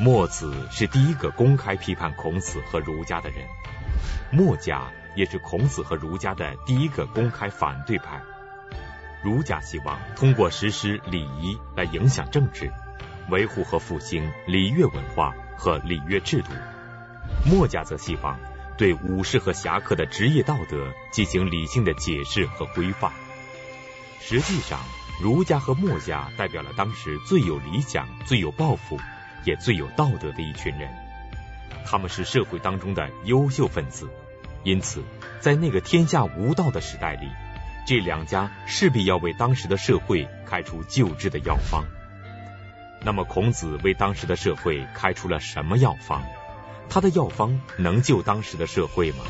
墨子是第一个公开批判孔子和儒家的人，墨家也是孔子和儒家的第一个公开反对派。儒家希望通过实施礼仪来影响政治，维护和复兴礼乐文化和礼乐制度；墨家则希望对武士和侠客的职业道德进行理性的解释和规范。实际上，儒家和墨家代表了当时最有理想、最有抱负，也最有道德的一群人。他们是社会当中的优秀分子，因此，在那个天下无道的时代里，这两家势必要为当时的社会开出救治的药方。那么，孔子为当时的社会开出了什么药方？他的药方能救当时的社会吗？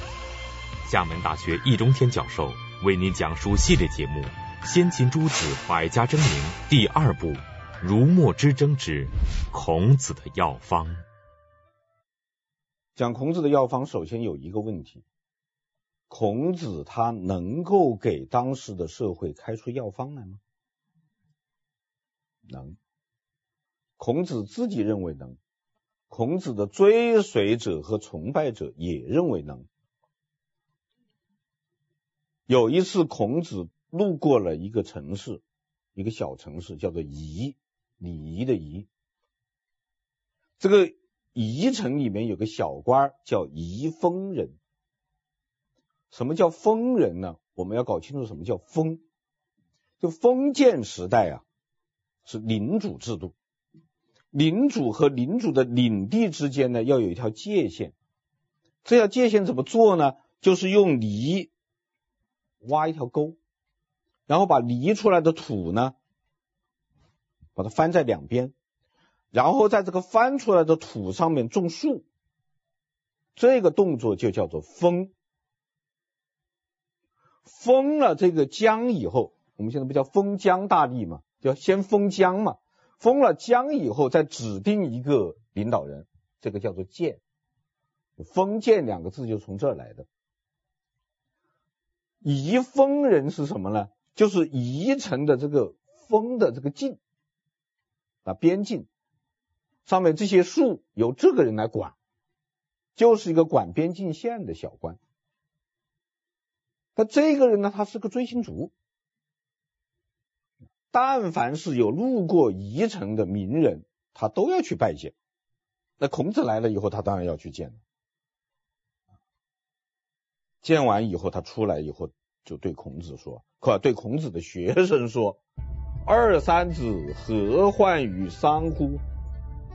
厦门大学易中天教授为您讲述系列节目。先秦诸子百家争鸣第二部：儒墨之争之孔子的药方。讲孔子的药方，首先有一个问题：孔子他能够给当时的社会开出药方来吗？能。孔子自己认为能，孔子的追随者和崇拜者也认为能。有一次，孔子。路过了一个城市，一个小城市，叫做仪，礼仪的仪。这个仪城里面有个小官叫仪封人。什么叫封人呢？我们要搞清楚什么叫封。就封建时代啊，是领主制度，领主和领主的领地之间呢，要有一条界限。这条界限怎么做呢？就是用泥挖一条沟。然后把犁出来的土呢，把它翻在两边，然后在这个翻出来的土上面种树，这个动作就叫做封。封了这个疆以后，我们现在不叫封疆大吏嘛，叫先封疆嘛。封了疆以后，再指定一个领导人，这个叫做建。封建两个字就从这儿来的。仪封人是什么呢？就是仪城的这个封的这个境啊，边境上面这些树由这个人来管，就是一个管边境线的小官。那这个人呢，他是个追星族，但凡是有路过宜城的名人，他都要去拜见。那孔子来了以后，他当然要去见。见完以后，他出来以后。就对孔子说，可对孔子的学生说：“二三子何患于丧乎？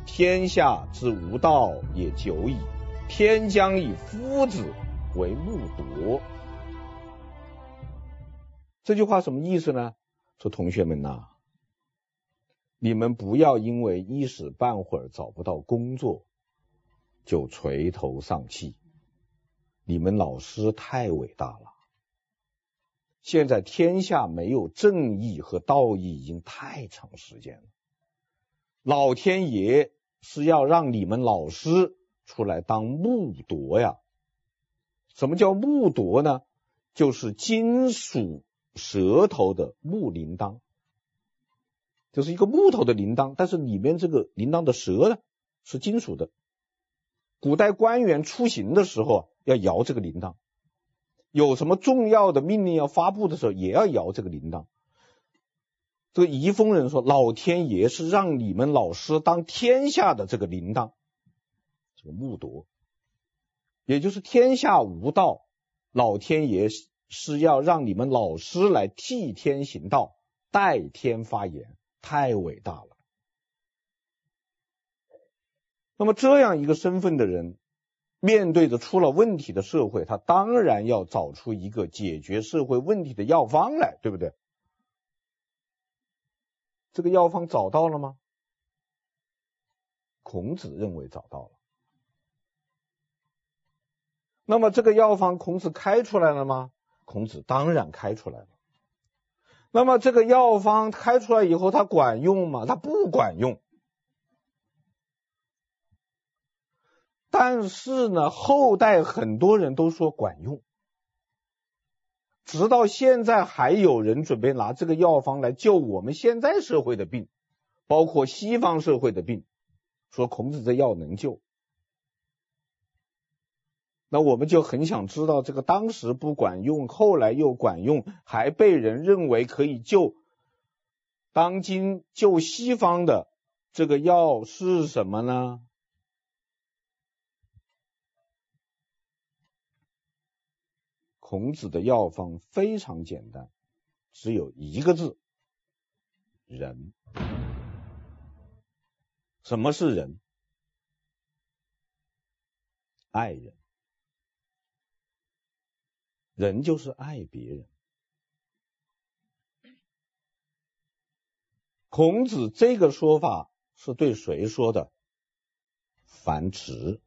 天下之无道也久矣，天将以夫子为木铎。”这句话什么意思呢？说同学们呐，你们不要因为一时半会儿找不到工作就垂头丧气，你们老师太伟大了。现在天下没有正义和道义已经太长时间了，老天爷是要让你们老师出来当木铎呀？什么叫木铎呢？就是金属舌头的木铃铛，就是一个木头的铃铛，但是里面这个铃铛的舌呢是金属的。古代官员出行的时候要摇这个铃铛。有什么重要的命令要发布的时候，也要摇这个铃铛。这个宜丰人说：“老天爷是让你们老师当天下的这个铃铛，这个木铎，也就是天下无道，老天爷是要让你们老师来替天行道，代天发言，太伟大了。那么这样一个身份的人。”面对着出了问题的社会，他当然要找出一个解决社会问题的药方来，对不对？这个药方找到了吗？孔子认为找到了。那么这个药方孔子开出来了吗？孔子当然开出来了。那么这个药方开出来以后，它管用吗？它不管用。但是呢，后代很多人都说管用，直到现在还有人准备拿这个药方来救我们现在社会的病，包括西方社会的病，说孔子这药能救。那我们就很想知道，这个当时不管用，后来又管用，还被人认为可以救当今救西方的这个药是什么呢？孔子的药方非常简单，只有一个字：仁。什么是仁？爱人。人就是爱别人。孔子这个说法是对谁说的？樊迟，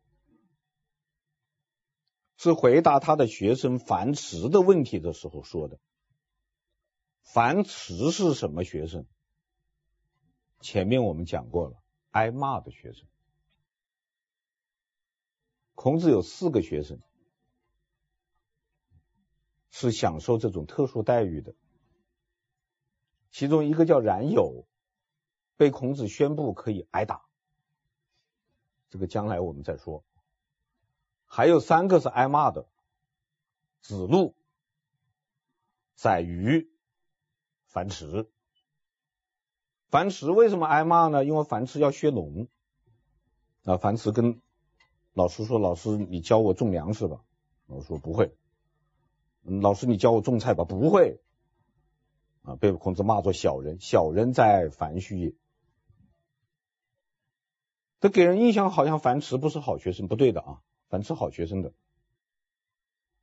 是回答他的学生樊迟的问题的时候说的。樊迟是什么学生？前面我们讲过了，挨骂的学生。孔子有四个学生。是享受这种特殊待遇的，其中一个叫冉有，被孔子宣布可以挨打，这个将来我们再说。还有三个是挨骂的，子路、宰鱼、樊迟。樊迟为什么挨骂呢？因为樊迟要学农啊。樊迟跟老师说：“老师，你教我种粮食吧。”老师说：“不会。”老师，你教我种菜吧？不会啊！被孔子骂作小人，小人在樊须也。这给人印象好像樊迟不是好学生，不对的啊，凡迟好学生的。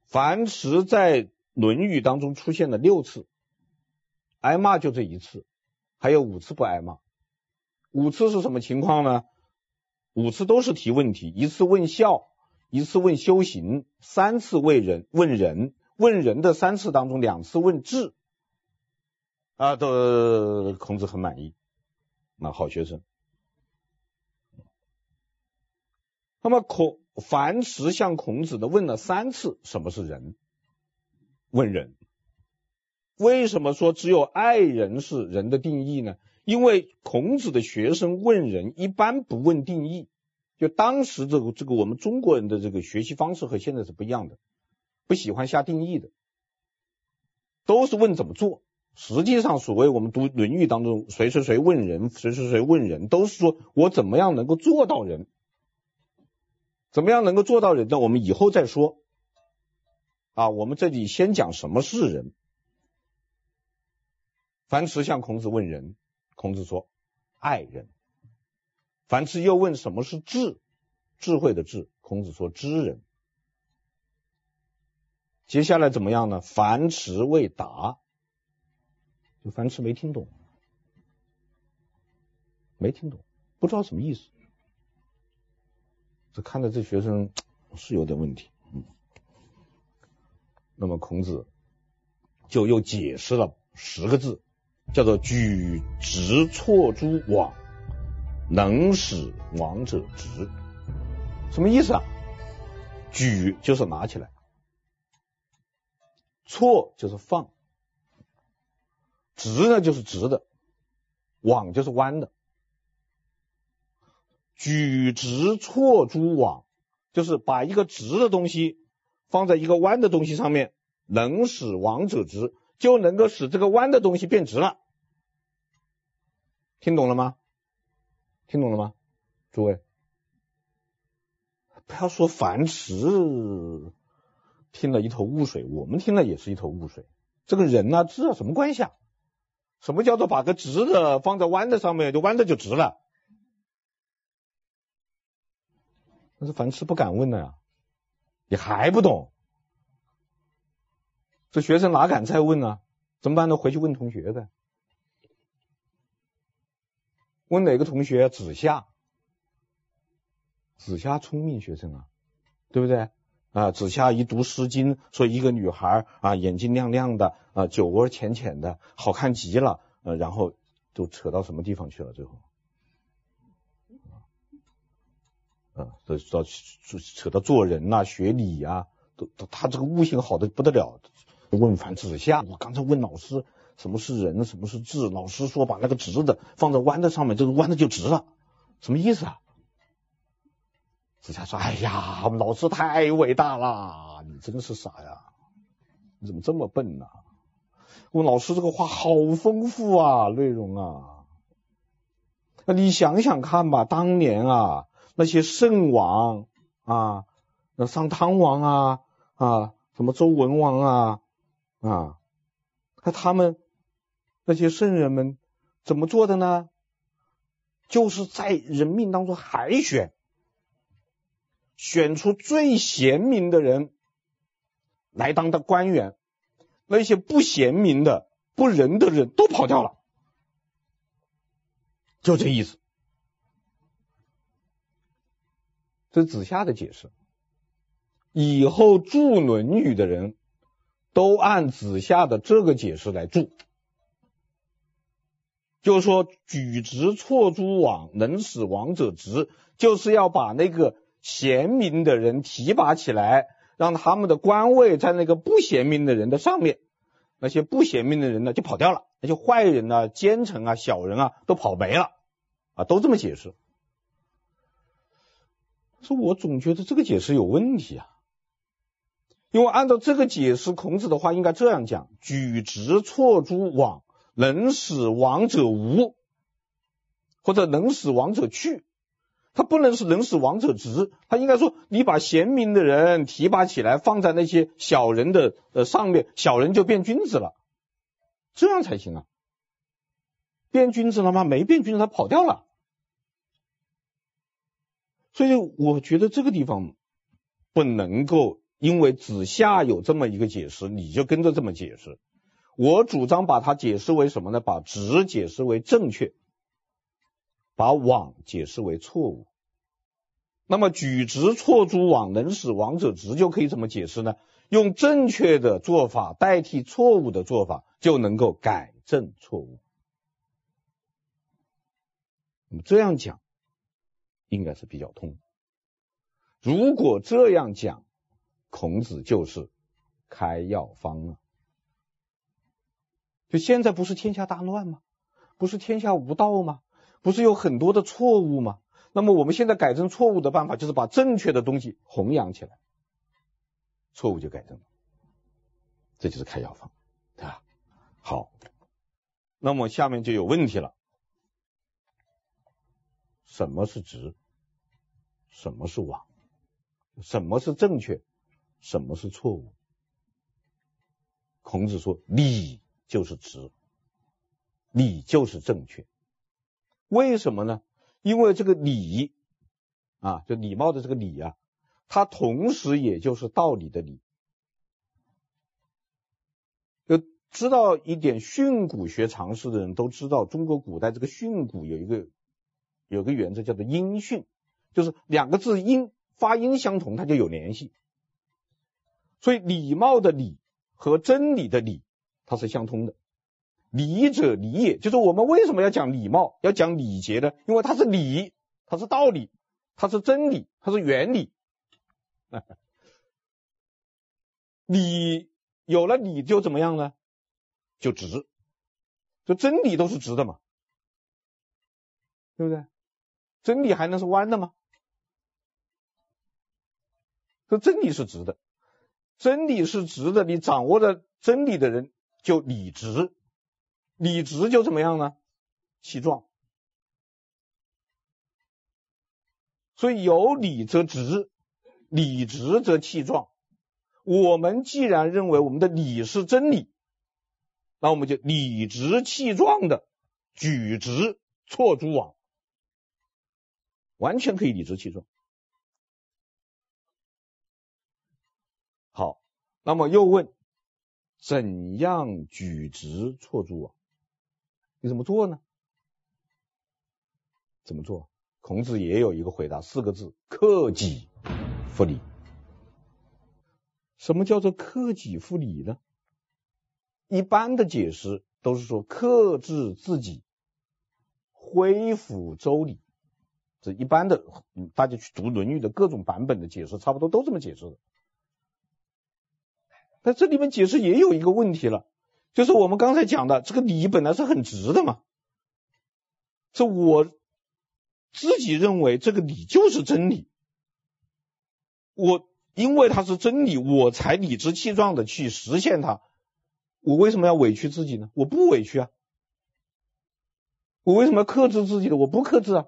樊迟在《论语》当中出现了六次，挨骂就这一次，还有五次不挨骂。五次是什么情况呢？五次都是提问题，一次问孝，一次问修行，三次问人，问人。问人的三次当中，两次问智，啊，都孔子很满意，那好学生。那么孔樊迟向孔子的问了三次，什么是仁？问仁。为什么说只有爱人是仁的定义呢？因为孔子的学生问仁一般不问定义，就当时这个这个我们中国人的这个学习方式和现在是不一样的。不喜欢下定义的，都是问怎么做。实际上，所谓我们读《论语》当中，谁谁谁问仁，谁谁谁问仁，都是说我怎么样能够做到仁，怎么样能够做到人呢？我们以后再说。啊，我们这里先讲什么是人。樊迟向孔子问仁，孔子说爱人。樊迟又问什么是智，智慧的智，孔子说知人。接下来怎么样呢？樊迟未答，就樊迟没听懂，没听懂，不知道什么意思。这看着这学生是有点问题，嗯。那么孔子就又解释了十个字，叫做“举直错诸枉，能使枉者直”。什么意思啊？举就是拿起来。错就是放，直呢就是直的，枉就是弯的。举直错诸枉，就是把一个直的东西放在一个弯的东西上面，能使枉者直，就能够使这个弯的东西变直了。听懂了吗？听懂了吗？诸位，不要说樊迟。听了一头雾水，我们听了也是一头雾水。这个人呢，知道什么关系啊？什么叫做把个直的放在弯的上面，就弯的就直了？但是凡迟不敢问了呀，你还不懂？这学生哪敢再问呢？怎么办呢？回去问同学呗。问哪个同学？子夏。子夏聪明学生啊，对不对？啊，子夏一读《诗经》，说一个女孩啊，眼睛亮亮的，啊，酒窝浅浅的，好看极了。呃，然后就扯到什么地方去了？最后，啊，都到扯到做人呐、学理呀、啊，都都他这个悟性好的不得了。问樊子夏，我刚才问老师什么是仁，什么是智，老师说把那个直的放在弯的上面，这个弯的就直了，什么意思啊？子夏说：“哎呀，老师太伟大了，你真是傻呀，你怎么这么笨呢、啊？我们老师这个话好丰富啊，内容啊，那你想想看吧，当年啊，那些圣王啊，那商汤王啊啊，什么周文王啊啊，那他们那些圣人们怎么做的呢？就是在人命当中海选。”选出最贤明的人来当的官员，那些不贤明的、不仁的人都跑掉了，就这意思。这是子夏的解释。以后注《论语》的人都按子夏的这个解释来注，就是说举直错诸枉，能使枉者直，就是要把那个。贤明的人提拔起来，让他们的官位在那个不贤明的人的上面，那些不贤明的人呢就跑掉了，那些坏人啊、奸臣啊、小人啊都跑没了，啊，都这么解释。说我总觉得这个解释有问题啊，因为按照这个解释，孔子的话应该这样讲：举直错诸枉，能使枉者无，或者能使枉者去。他不能是能使枉者直，他应该说，你把贤明的人提拔起来，放在那些小人的呃上面，小人就变君子了，这样才行啊。变君子了吗？没变君子，他跑掉了。所以我觉得这个地方不能够，因为子夏有这么一个解释，你就跟着这么解释。我主张把它解释为什么呢？把直解释为正确。把枉解释为错误，那么举直错诸枉，能使枉者直，就可以怎么解释呢？用正确的做法代替错误的做法，就能够改正错误。那么这样讲应该是比较通。如果这样讲，孔子就是开药方了。就现在不是天下大乱吗？不是天下无道吗？不是有很多的错误吗？那么我们现在改正错误的办法就是把正确的东西弘扬起来，错误就改正了，这就是开药方，对吧？好，那么下面就有问题了，什么是直？什么是王？什么是正确？什么是错误？孔子说：礼就是直，礼就是正确。为什么呢？因为这个礼啊，就礼貌的这个礼啊，它同时也就是道理的理。就知道一点训诂学常识的人都知道，中国古代这个训诂有一个有个原则叫做音训，就是两个字音发音相同，它就有联系。所以礼貌的礼和真理的理，它是相通的。礼者礼也，就是我们为什么要讲礼貌，要讲礼节呢？因为它是理，它是道理，它是真理，它是原理。你有了理就怎么样呢？就直，就真理都是直的嘛，对不对？真理还能是弯的吗？说真理是直的，真理是直的，你掌握了真理的人就理直。理直就怎么样呢？气壮。所以有理则直，理直则气壮。我们既然认为我们的理是真理，那我们就理直气壮的举直错诸枉，完全可以理直气壮。好，那么又问，怎样举直错诸啊？你怎么做呢？怎么做？孔子也有一个回答，四个字：克己复礼。什么叫做克己复礼呢？一般的解释都是说克制自己，恢复周礼。这一般的，大家去读《论语》的各种版本的解释，差不多都这么解释的。但这里面解释也有一个问题了。就是我们刚才讲的，这个礼本来是很直的嘛，是我自己认为这个礼就是真理，我因为它是真理，我才理直气壮的去实现它。我为什么要委屈自己呢？我不委屈啊。我为什么要克制自己的？我不克制啊。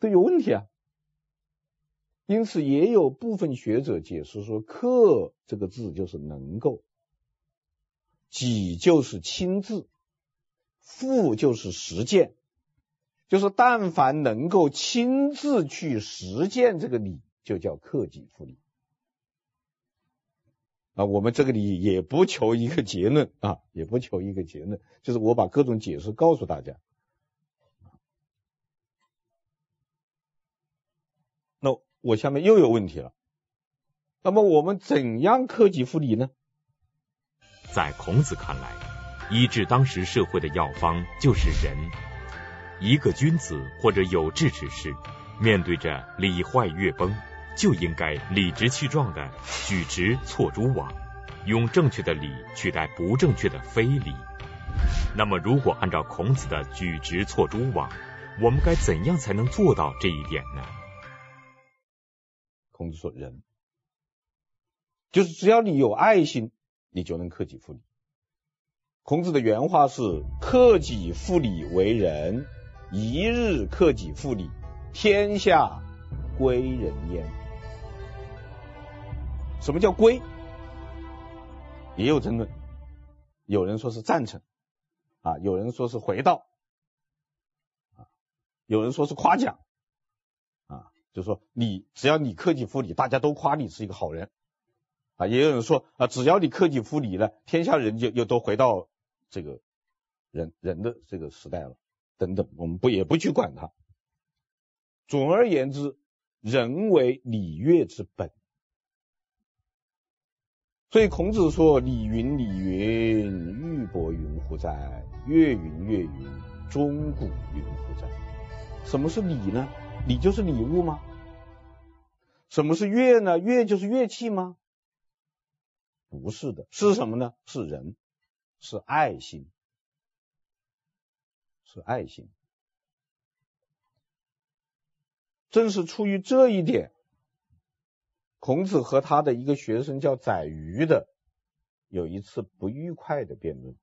这有问题啊。因此，也有部分学者解释说，“克”这个字就是能够，“己”就是亲自，“复”就是实践。就是但凡能够亲自去实践这个理，就叫克己复礼。啊，我们这个里也不求一个结论啊，也不求一个结论，就是我把各种解释告诉大家。我下面又有问题了，那么我们怎样克己复礼呢？在孔子看来，医治当时社会的药方就是仁。一个君子或者有志之士，面对着礼坏乐崩，就应该理直气壮的举直错诸枉，用正确的礼取代不正确的非礼。那么，如果按照孔子的举直错诸枉，我们该怎样才能做到这一点呢？孔子说：“仁，就是只要你有爱心，你就能克己复礼。”孔子的原话是：“克己复礼为仁。”一日克己复礼，天下归仁焉。什么叫归？也有争论，有人说是赞成，啊，有人说是回道，啊，有人说是夸奖，就说你只要你克己复礼，大家都夸你是一个好人，啊，也有人说啊，只要你克己复礼了，天下人就又都回到这个人人的这个时代了。等等，我们不也不去管它。总而言之，人为礼乐之本。所以孔子说：“礼云礼云，玉帛云乎哉？乐云乐云，钟鼓云乎哉？”什么是礼呢？礼就是礼物吗？什么是乐呢？乐就是乐器吗？不是的，是什么呢？是人，是爱心。是爱心，正是出于这一点，孔子和他的一个学生叫宰予的有一次不愉快的辩论。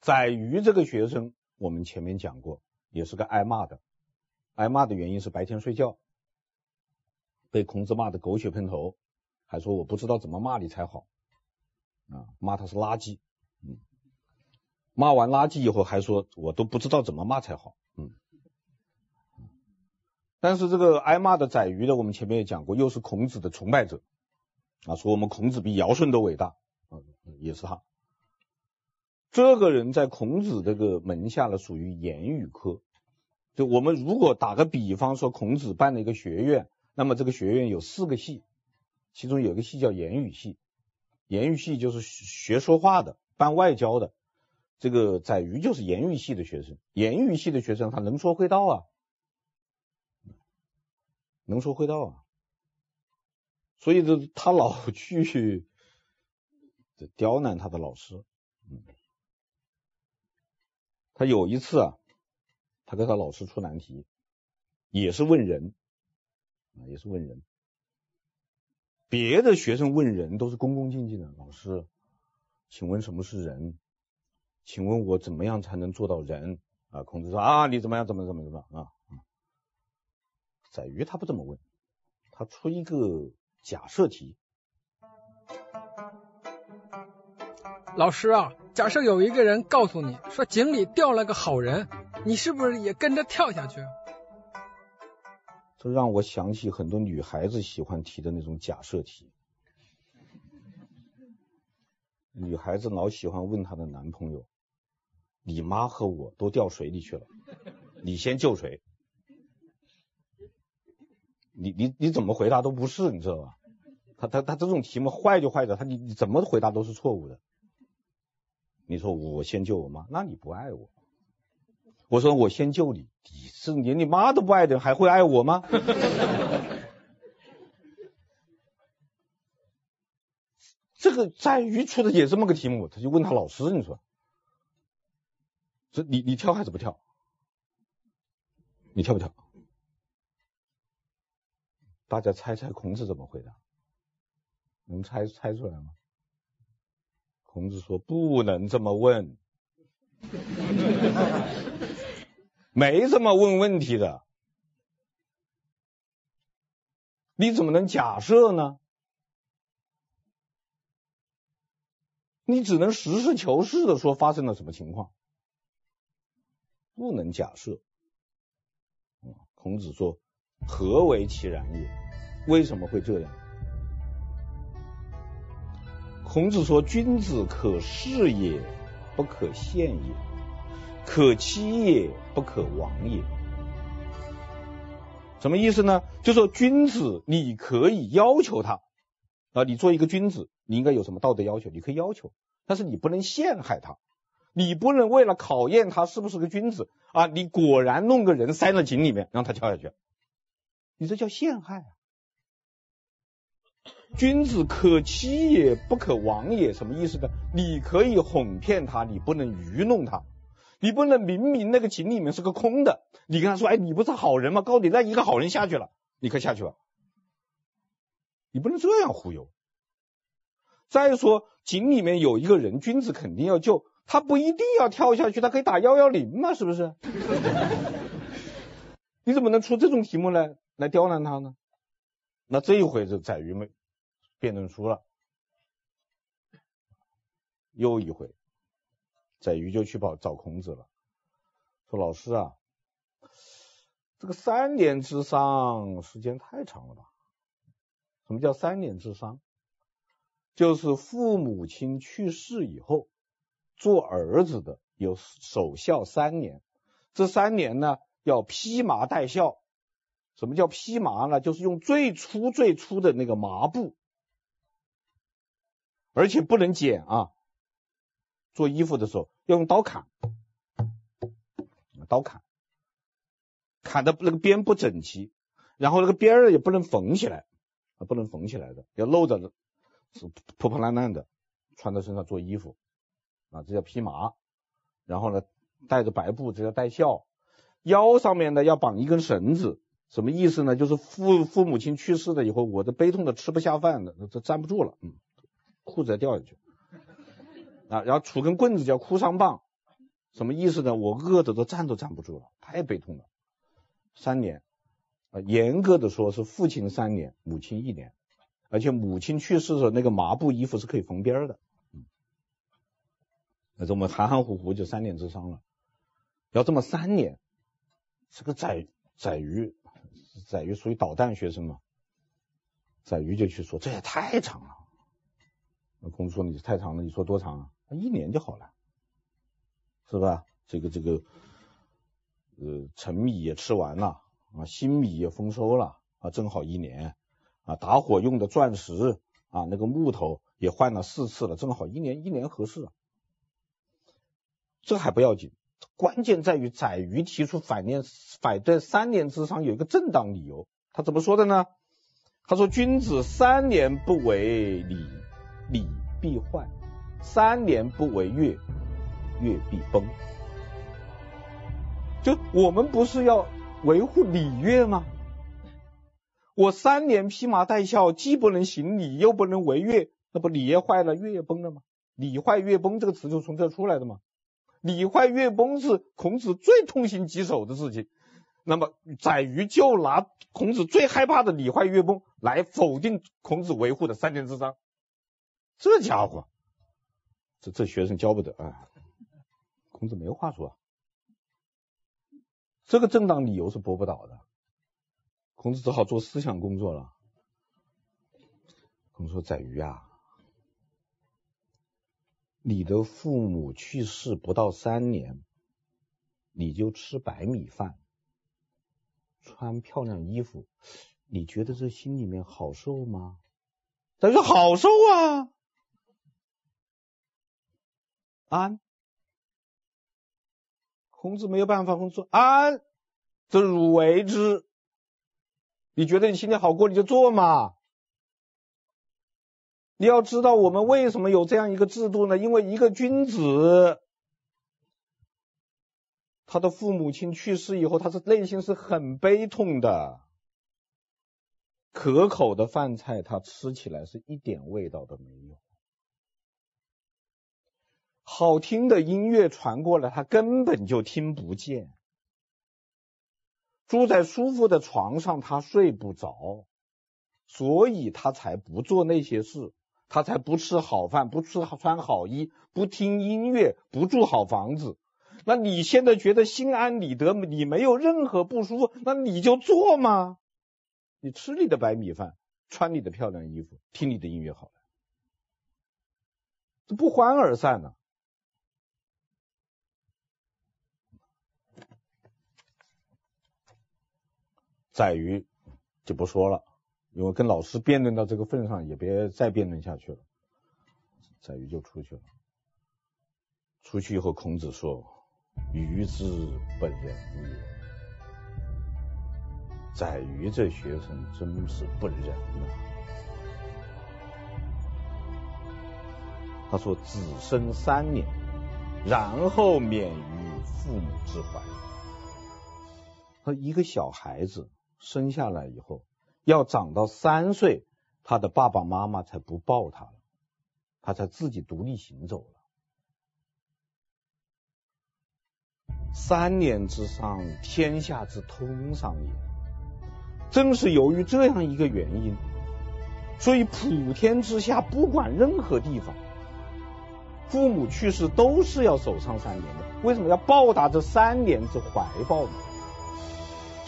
宰予这个学生，我们前面讲过，也是个挨骂的，挨骂的原因是白天睡觉，被孔子骂的狗血喷头，还说我不知道怎么骂你才好，啊，骂他是垃圾，嗯。骂完垃圾以后，还说我都不知道怎么骂才好。嗯，但是这个挨骂的宰予的，我们前面也讲过，又是孔子的崇拜者啊，说我们孔子比尧舜都伟大啊，也是他。这个人在孔子这个门下呢，属于言语科。就我们如果打个比方说，孔子办了一个学院，那么这个学院有四个系，其中有一个系叫言语系，言语系就是学说话的，办外交的。这个宰予就是言语系的学生，言语系的学生他能说会道啊，能说会道啊，所以这他老去刁难他的老师。他有一次啊，他给他老师出难题，也是问人也是问人。别的学生问人都是恭恭敬敬的，老师，请问什么是人？请问我怎么样才能做到人啊？孔子说啊，你怎么样？怎么怎么怎么啊？宰予他不这么问，他出一个假设题。老师啊，假设有一个人告诉你说井里掉了个好人，你是不是也跟着跳下去？这让我想起很多女孩子喜欢提的那种假设题。女孩子老喜欢问她的男朋友。你妈和我都掉水里去了，你先救谁？你你你怎么回答都不是，你知道吧？他他他这种题目坏就坏在他你你怎么回答都是错误的。你说我先救我妈，那你不爱我。我说我先救你，你是连你妈都不爱的人还会爱我吗？这个在于出的也这么个题目，他就问他老师，你说。这你你跳还是不跳？你跳不跳？大家猜猜孔子怎么回答？能猜猜出来吗？孔子说：“不能这么问，没这么问问题的。你怎么能假设呢？你只能实事求是的说发生了什么情况，不能假设。”孔子说：“何为其然也？为什么会这样？”孔子说：“君子可视也，不可陷也；可欺也，不可亡也。”什么意思呢？就说君子你可以要求他啊，你做一个君子，你应该有什么道德要求？你可以要求，但是你不能陷害他，你不能为了考验他是不是个君子啊，你果然弄个人塞到井里面让他跳下去，你这叫陷害啊。君子可欺也，不可亡也。什么意思呢？你可以哄骗他，你不能愚弄他。你不能明明那个井里面是个空的，你跟他说：“哎，你不是好人吗？告诉你那一个好人下去了，你可以下去吧。”你不能这样忽悠。再说井里面有一个人，君子肯定要救，他不一定要跳下去，他可以打幺幺零嘛，是不是？你怎么能出这种题目来来刁难他呢？那这一回就在于没。辩论输了，又一回，宰予就去跑找孔子了，说：“老师啊，这个三年之丧时间太长了吧？什么叫三年之丧？就是父母亲去世以后，做儿子的有守孝三年，这三年呢要披麻戴孝。什么叫披麻呢？就是用最粗最粗的那个麻布。”而且不能剪啊！做衣服的时候要用刀砍，刀砍，砍的那个边不整齐，然后那个边儿也不能缝起来，不能缝起来的，要露着的，是破破烂烂的，穿在身上做衣服，啊，这叫披麻。然后呢，带着白布，这叫戴孝。腰上面呢要绑一根绳子，什么意思呢？就是父父母亲去世了以后，我的悲痛的吃不下饭的，这站不住了，嗯。裤子要掉下去啊，然后杵根棍子叫哭丧棒，什么意思呢？我饿的都站都站不住了，太悲痛了。三年啊，严格的说是父亲三年，母亲一年，而且母亲去世的时候，那个麻布衣服是可以缝边的。嗯，那这么含含糊糊就三年之丧了，要这么三年，这个宰宰鱼宰鱼属于捣蛋学生嘛，宰鱼就去说这也太长了。那孔子说，你太长了，你说多长啊？一年就好了，是吧？这个这个，呃，陈米也吃完了啊，新米也丰收了啊，正好一年啊。打火用的钻石啊，那个木头也换了四次了，正好一年，一年合适。这还不要紧，关键在于宰鱼提出反念反对三年之上有一个正当理由，他怎么说的呢？他说：“君子三年不为礼。”礼必坏，三年不为乐，乐必崩。就我们不是要维护礼乐吗？我三年披麻戴孝，既不能行礼，又不能为乐，那不礼乐坏了，乐也崩了吗？礼坏乐崩这个词就从这出来的嘛。礼坏乐崩是孔子最痛心疾首的事情。那么宰予就拿孔子最害怕的礼坏乐崩来否定孔子维护的三年之丧。这家伙，这这学生教不得啊！孔子没有话说，这个正当理由是驳不倒的。孔子只好做思想工作了。孔子说：“宰予啊，你的父母去世不到三年，你就吃白米饭，穿漂亮衣服，你觉得这心里面好受吗？”他说：“好受啊。”安，孔子没有办法，孔子说：“安，则汝为之。你觉得你心里好过，你就做嘛。你要知道，我们为什么有这样一个制度呢？因为一个君子，他的父母亲去世以后，他是内心是很悲痛的。可口的饭菜，他吃起来是一点味道都没有。好听的音乐传过来，他根本就听不见。住在舒服的床上，他睡不着，所以他才不做那些事，他才不吃好饭，不吃穿好衣，不听音乐，不住好房子。那你现在觉得心安理得，你没有任何不舒服，那你就做嘛，你吃你的白米饭，穿你的漂亮衣服，听你的音乐好了，这不欢而散呢、宰鱼就不说了，因为跟老师辩论到这个份上，也别再辩论下去了。宰鱼就出去了，出去以后，孔子说：“愚之不仁也。”宰鱼这学生真是不仁啊！他说：“子生三年，然后免于父母之怀。”他一个小孩子。生下来以后，要长到三岁，他的爸爸妈妈才不抱他了，他才自己独立行走了。三年之上，天下之通丧也。正是由于这样一个原因，所以普天之下，不管任何地方，父母去世都是要守丧三年的。为什么要报答这三年之怀抱呢？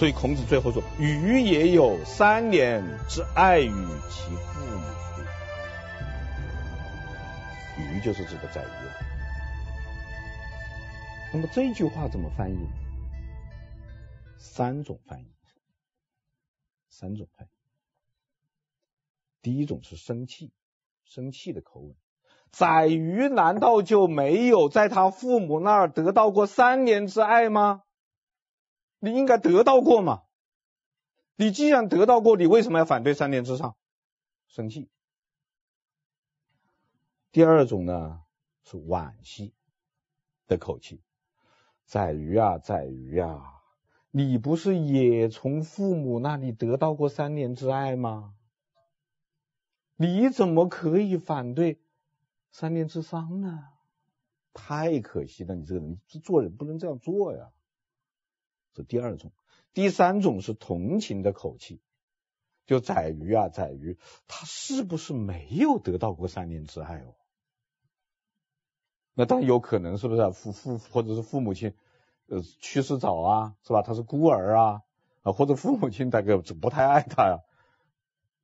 所以孔子最后说：“鱼也有三年之爱与其父母。”鱼就是这个宰鱼。那么这句话怎么翻译？三种翻译，三种翻译。第一种是生气，生气的口吻。宰鱼难道就没有在他父母那儿得到过三年之爱吗？你应该得到过嘛？你既然得到过，你为什么要反对三年之丧？生气。第二种呢，是惋惜的口气。宰鱼啊，宰鱼啊，你不是也从父母那里得到过三年之爱吗？你怎么可以反对三年之丧呢？太可惜了，你这个人，做人不能这样做呀。这第二种，第三种是同情的口气，就宰鱼啊，宰鱼，他是不是没有得到过三年之爱哦？那当然有可能，是不是父父或者是父母亲呃去世早啊，是吧？他是孤儿啊啊，或者父母亲大概不太爱他呀，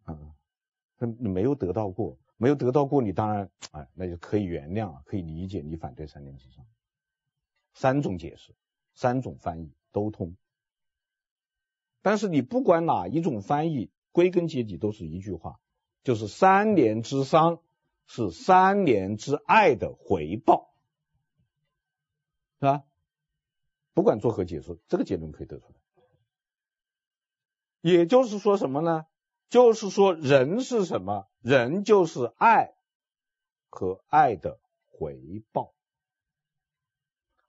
嗯，他没有得到过，没有得到过，你当然哎，那就可以原谅，可以理解你反对三年之上。三种解释，三种翻译。都通，但是你不管哪一种翻译，归根结底都是一句话，就是三年之丧是三年之爱的回报，是吧？不管作何解释，这个结论可以得出来。也就是说什么呢？就是说人是什么？人就是爱和爱的回报，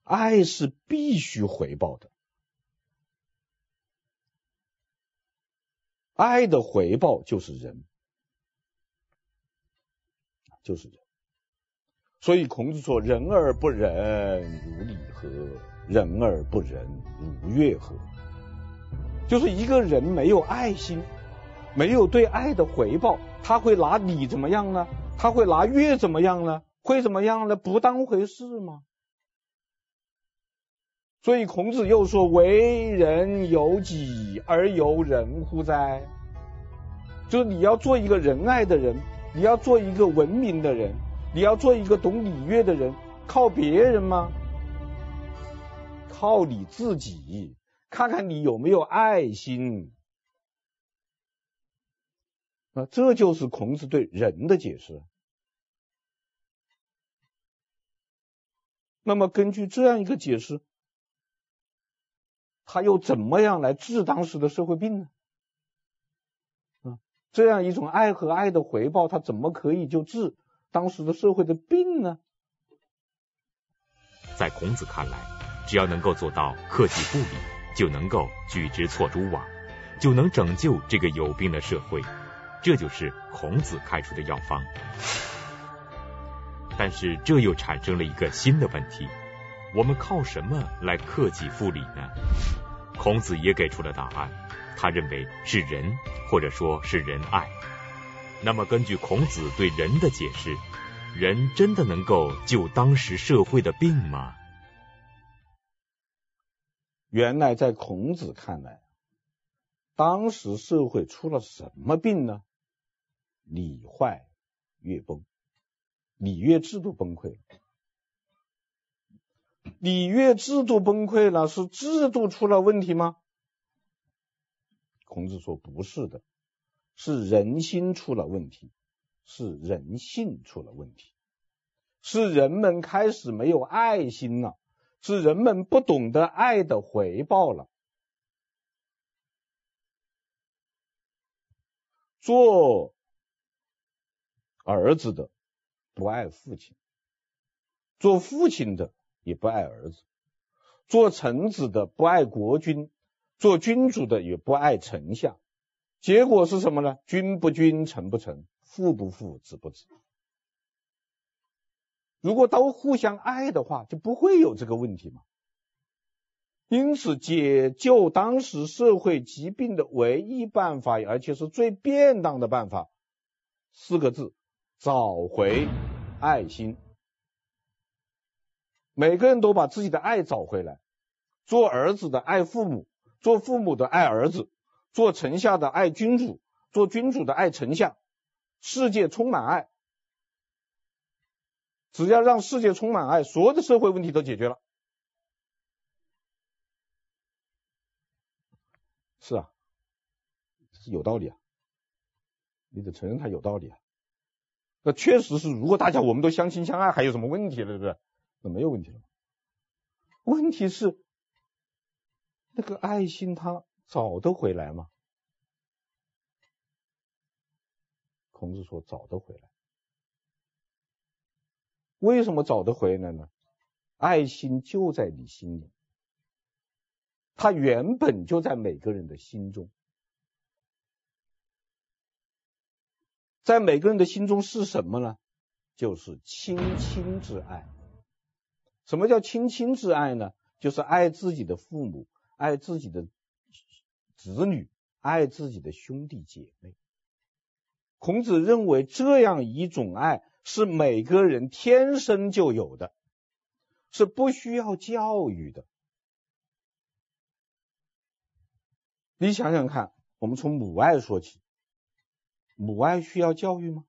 爱是必须回报的。爱的回报就是仁，就是仁。所以孔子说：“仁而不仁，如礼何？仁而不仁，如乐何？”就是一个人没有爱心，没有对爱的回报，他会拿礼怎么样呢？他会拿乐怎么样呢？会怎么样呢？不当回事吗？所以孔子又说：“为人由己而由人乎哉？”就是你要做一个仁爱的人，你要做一个文明的人，你要做一个懂礼乐的人，靠别人吗？靠你自己，看看你有没有爱心。啊，这就是孔子对仁的解释。那么根据这样一个解释。他又怎么样来治当时的社会病呢？啊，这样一种爱和爱的回报，他怎么可以就治当时的社会的病呢？在孔子看来，只要能够做到克己不礼，就能够举直错诸枉，就能拯救这个有病的社会。这就是孔子开出的药方。但是这又产生了一个新的问题：我们靠什么来克己复礼呢？孔子也给出了答案，他认为是仁，或者说是仁爱。那么根据孔子对仁的解释，仁真的能够救当时社会的病吗？原来在孔子看来，当时社会出了什么病呢？礼坏乐崩。礼乐制度崩溃，礼乐制度崩溃了，是制度出了问题吗？孔子说不是的，是人心出了问题，是人性出了问题，是人们开始没有爱心了，是人们不懂得爱的回报了。做儿子的。不爱父亲，做父亲的也不爱儿子，做臣子的不爱国君，做君主的也不爱丞相，结果是什么呢？君不君，臣不臣，父不父，子不子。如果都互相爱的话，就不会有这个问题嘛。因此，解救当时社会疾病的唯一办法，而且是最便当的办法，四个字：找回。爱心，每个人都把自己的爱找回来。做儿子的爱父母，做父母的爱儿子，做丞相的爱君主，做君主的爱丞相。世界充满爱，只要让世界充满爱，所有的社会问题都解决了。是啊，是有道理啊，你得承认他有道理啊。那确实是，如果大家我们都相亲相爱，还有什么问题了，对不对？那没有问题了。问题是那个爱心，它找得回来吗？孔子说找得回来。为什么找得回来呢？爱心就在你心里，它原本就在每个人的心中。在每个人的心中是什么呢？就是亲亲之爱。什么叫亲亲之爱呢？就是爱自己的父母，爱自己的子女，爱自己的兄弟姐妹。孔子认为这样一种爱是每个人天生就有的，是不需要教育的。你想想看，我们从母爱说起。母爱需要教育吗？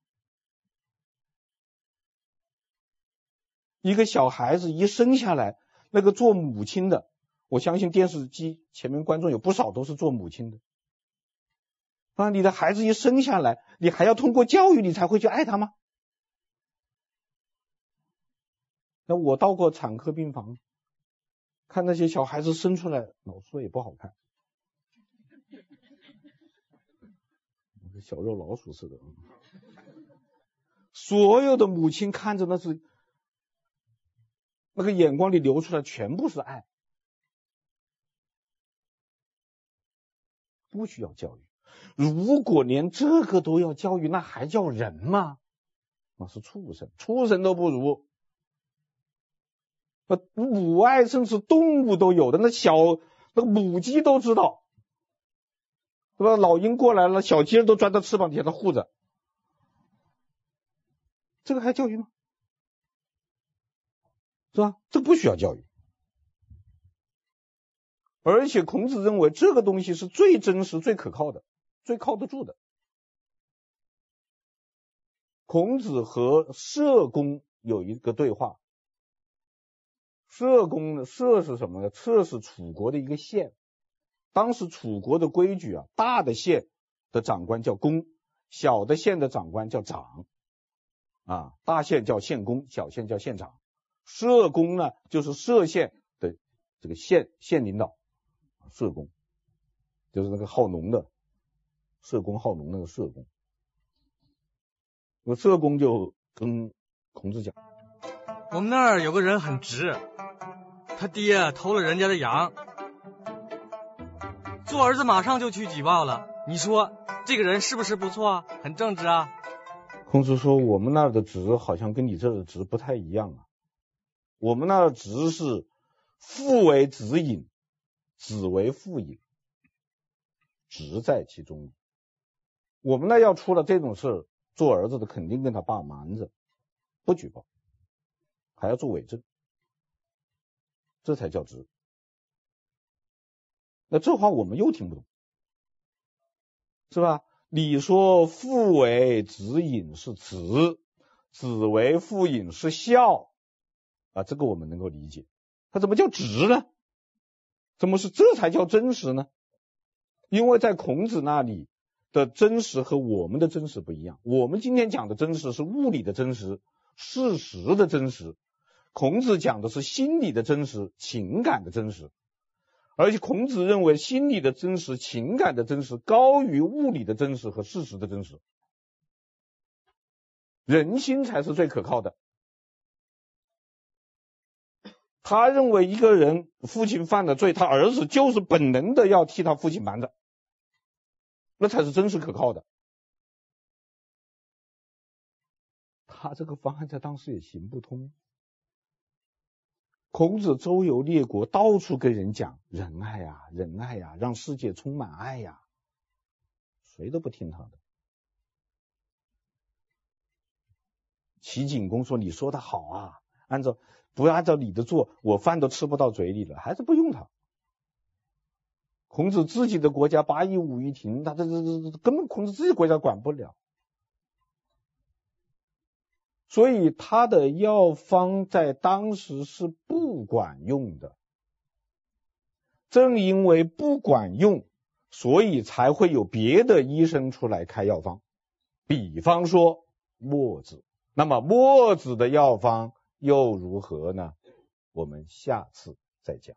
一个小孩子一生下来，那个做母亲的，我相信电视机前面观众有不少都是做母亲的。啊，你的孩子一生下来，你还要通过教育你才会去爱他吗？那我到过产科病房，看那些小孩子生出来，老说也不好看。小肉老鼠似的，所有的母亲看着那是那个眼光里流出来全部是爱，不需要教育。如果连这个都要教育，那还叫人吗？那是畜生，畜生都不如。母爱甚至动物都有的，那小那个母鸡都知道。是吧？老鹰过来了，小鸡都钻到翅膀底下，它护着。这个还教育吗？是吧？这不需要教育。而且孔子认为这个东西是最真实、最可靠的、最靠得住的。孔子和社公有一个对话。社公呢？社是什么呢？社是楚国的一个县。当时楚国的规矩啊，大的县的长官叫公，小的县的长官叫长，啊，大县叫县公，小县叫县长。社工呢，就是社县的这个县县领导，社工就是那个好农的，社工好农那个社工。那社工就跟孔子讲：“我们那儿有个人很直，他爹偷了人家的羊。”做儿子马上就去举报了。你说这个人是不是不错啊？很正直啊。孔子说：“我们那儿的直好像跟你这儿的直不太一样啊。我们那儿直是父为子隐，子为父隐，直在其中。我们那要出了这种事，做儿子的肯定跟他爸瞒着，不举报，还要做伪证，这才叫直。那这话我们又听不懂，是吧？”你说父为子隐是慈，子为父隐是孝啊，这个我们能够理解。它怎么叫直呢？怎么是这才叫真实呢？因为在孔子那里的真实和我们的真实不一样。我们今天讲的真实是物理的真实，事实的真实。孔子讲的是心理的真实，情感的真实。而且孔子认为心理的真实、情感的真实高于物理的真实和事实的真实，人心才是最可靠的。他认为一个人父亲犯了罪，他儿子就是本能的要替他父亲瞒着，那才是真实可靠的。他这个方案在当时也行不通。孔子周游列国，到处跟人讲仁爱呀、啊，仁爱呀、啊，让世界充满爱呀、啊，谁都不听他的。齐景公说：“你说的好啊，按照不按照你的做，我饭都吃不到嘴里了，还是不用他。”孔子自己的国家八佾舞一停，他这这这根本孔子自己国家管不了。所以他的药方在当时是不管用的，正因为不管用，所以才会有别的医生出来开药方。比方说墨子，那么墨子的药方又如何呢？我们下次再讲。